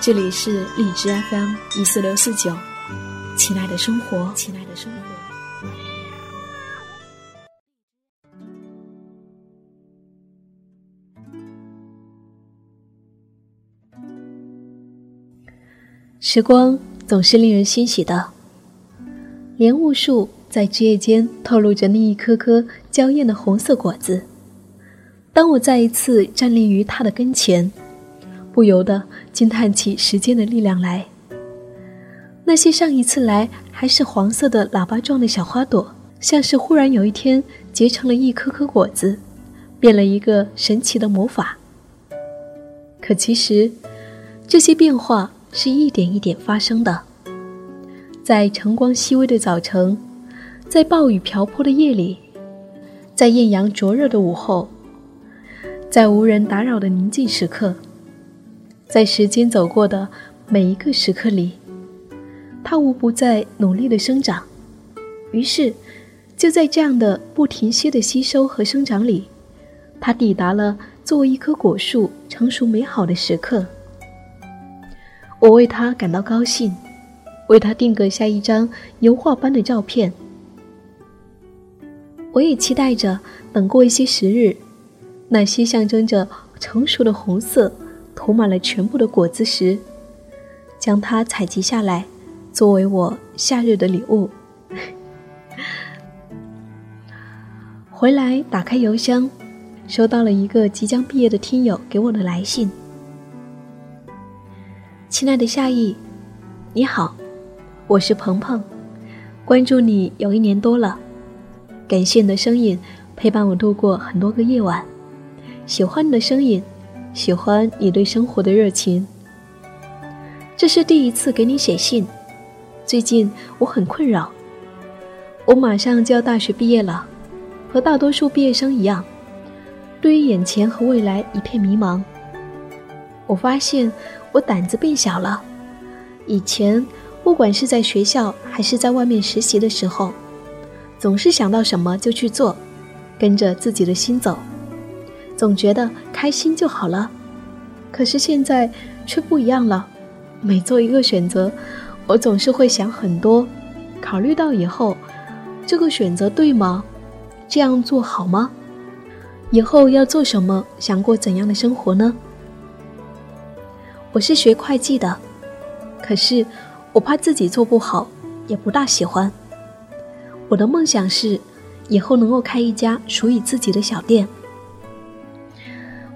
这里是荔枝 FM 一四六四九，亲爱的生活，亲爱的生活。时光总是令人欣喜的，莲雾树在枝叶间透露着那一颗颗娇艳的红色果子。当我再一次站立于它的跟前。不由得惊叹起时间的力量来。那些上一次来还是黄色的喇叭状的小花朵，像是忽然有一天结成了一颗颗果子，变了一个神奇的魔法。可其实，这些变化是一点一点发生的。在晨光熹微的早晨，在暴雨瓢泼的夜里，在艳阳灼热的午后，在无人打扰的宁静时刻。在时间走过的每一个时刻里，它无不在努力的生长。于是，就在这样的不停歇的吸收和生长里，它抵达了作为一棵果树成熟美好的时刻。我为它感到高兴，为它定格下一张油画般的照片。我也期待着，等过一些时日，那些象征着成熟的红色。涂满了全部的果子时，将它采集下来，作为我夏日的礼物。回来打开邮箱，收到了一个即将毕业的听友给我的来信。亲爱的夏意，你好，我是鹏鹏，关注你有一年多了，感谢你的声音陪伴我度过很多个夜晚，喜欢你的声音。喜欢你对生活的热情。这是第一次给你写信。最近我很困扰。我马上就要大学毕业了，和大多数毕业生一样，对于眼前和未来一片迷茫。我发现我胆子变小了。以前不管是在学校还是在外面实习的时候，总是想到什么就去做，跟着自己的心走。总觉得开心就好了，可是现在却不一样了。每做一个选择，我总是会想很多，考虑到以后这个选择对吗？这样做好吗？以后要做什么？想过怎样的生活呢？我是学会计的，可是我怕自己做不好，也不大喜欢。我的梦想是以后能够开一家属于自己的小店。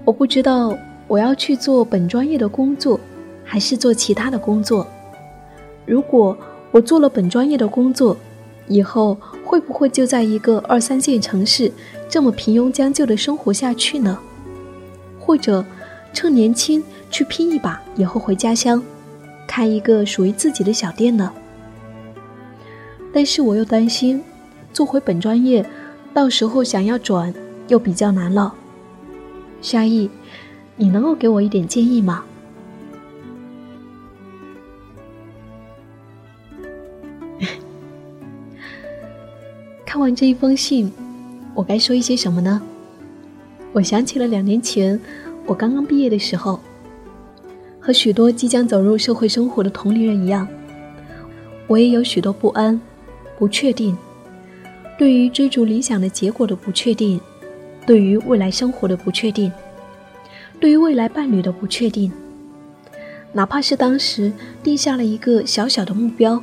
我不知道我要去做本专业的工作，还是做其他的工作。如果我做了本专业的工作，以后会不会就在一个二三线城市这么平庸将就的生活下去呢？或者趁年轻去拼一把，以后回家乡开一个属于自己的小店呢？但是我又担心，做回本专业，到时候想要转又比较难了。夏意，你能够给我一点建议吗？看完这一封信，我该说一些什么呢？我想起了两年前我刚刚毕业的时候，和许多即将走入社会生活的同龄人一样，我也有许多不安、不确定，对于追逐理想的结果的不确定。对于未来生活的不确定，对于未来伴侣的不确定，哪怕是当时定下了一个小小的目标，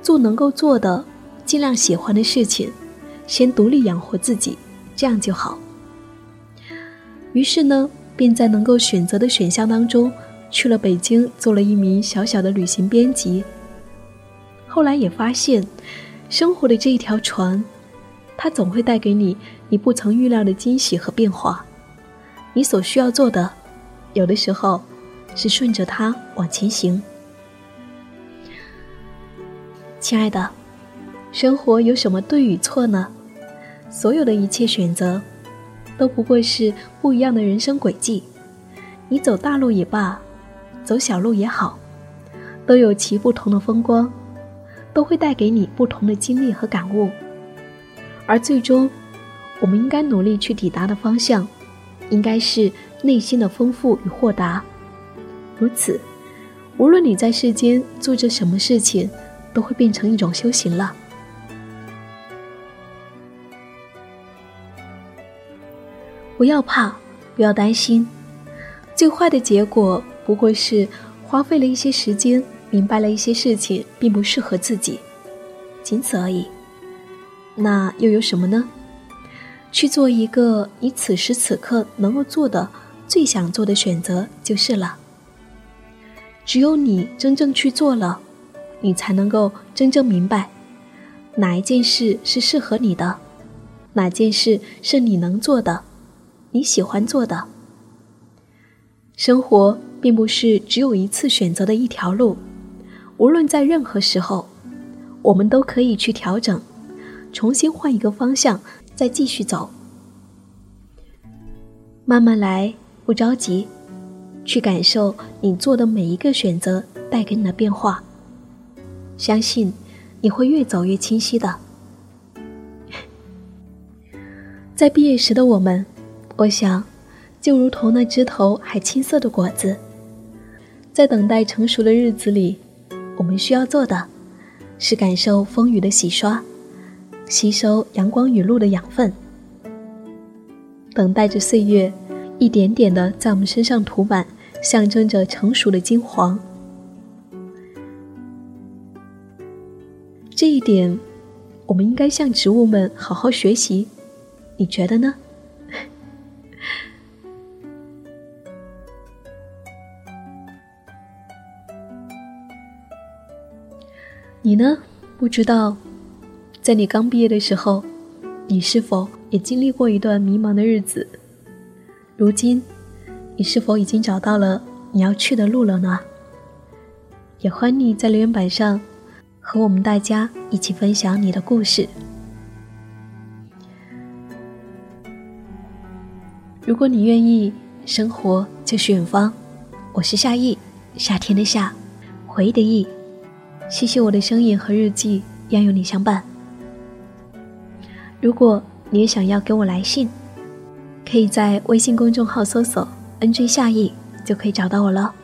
做能够做的、尽量喜欢的事情，先独立养活自己，这样就好。于是呢，便在能够选择的选项当中，去了北京，做了一名小小的旅行编辑。后来也发现，生活的这一条船。它总会带给你你不曾预料的惊喜和变化。你所需要做的，有的时候是顺着它往前行。亲爱的，生活有什么对与错呢？所有的一切选择，都不过是不一样的人生轨迹。你走大路也罢，走小路也好，都有其不同的风光，都会带给你不同的经历和感悟。而最终，我们应该努力去抵达的方向，应该是内心的丰富与豁达。如此，无论你在世间做着什么事情，都会变成一种修行了。不要怕，不要担心，最坏的结果不过是花费了一些时间，明白了一些事情并不适合自己，仅此而已。那又有什么呢？去做一个你此时此刻能够做的、最想做的选择就是了。只有你真正去做了，你才能够真正明白，哪一件事是适合你的，哪件事是你能做的。你喜欢做的生活，并不是只有一次选择的一条路。无论在任何时候，我们都可以去调整，重新换一个方向，再继续走。慢慢来，不着急，去感受你做的每一个选择带给你的变化。相信你会越走越清晰的。在毕业时的我们。我想，就如同那枝头还青涩的果子，在等待成熟的日子里，我们需要做的，是感受风雨的洗刷，吸收阳光雨露的养分，等待着岁月一点点的在我们身上涂满，象征着成熟的金黄。这一点，我们应该向植物们好好学习，你觉得呢？你呢？不知道，在你刚毕业的时候，你是否也经历过一段迷茫的日子？如今，你是否已经找到了你要去的路了呢？也欢迎你在留言板上和我们大家一起分享你的故事。如果你愿意，生活就是远方。我是夏意，夏天的夏，回忆的忆。谢谢我的声音和日记，要有你相伴。如果你也想要给我来信，可以在微信公众号搜索 “nj 夏意”就可以找到我了。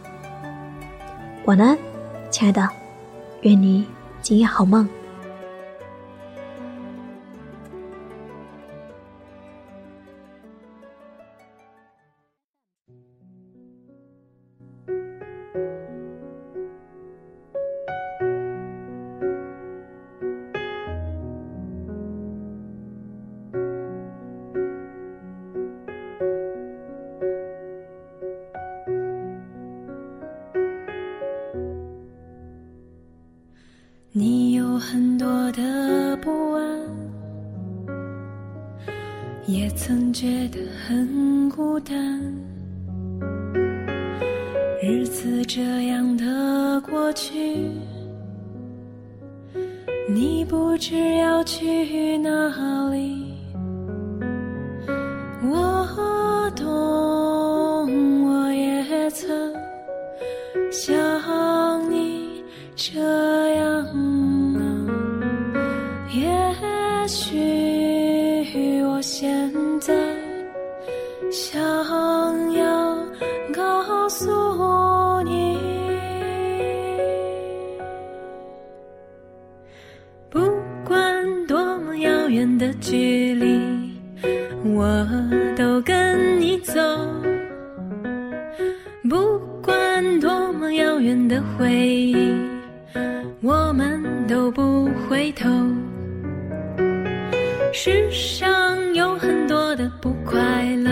晚安，亲爱的，愿你今夜好梦。很孤单。日子这样的过去，你不知要去哪里。我懂，我也曾像你这样啊。也许我先。想要告诉你，不管多么遥远的距离，我都跟你走。不管多么遥远的回忆，我们都不回头。世上有很多的不快乐，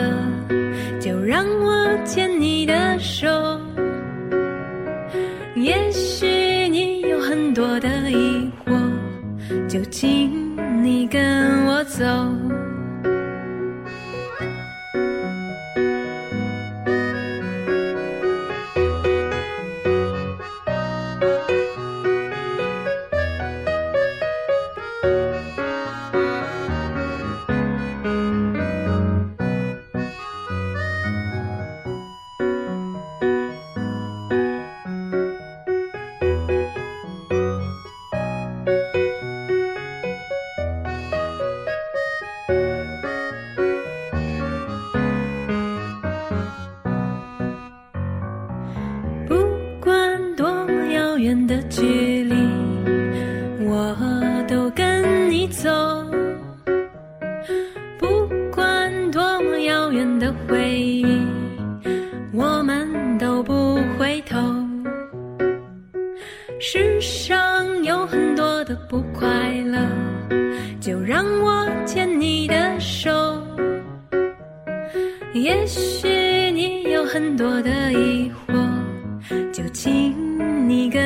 就让我牵你的手。也许你有很多的疑惑，就请。你跟我走。也许你有很多的疑惑就请你跟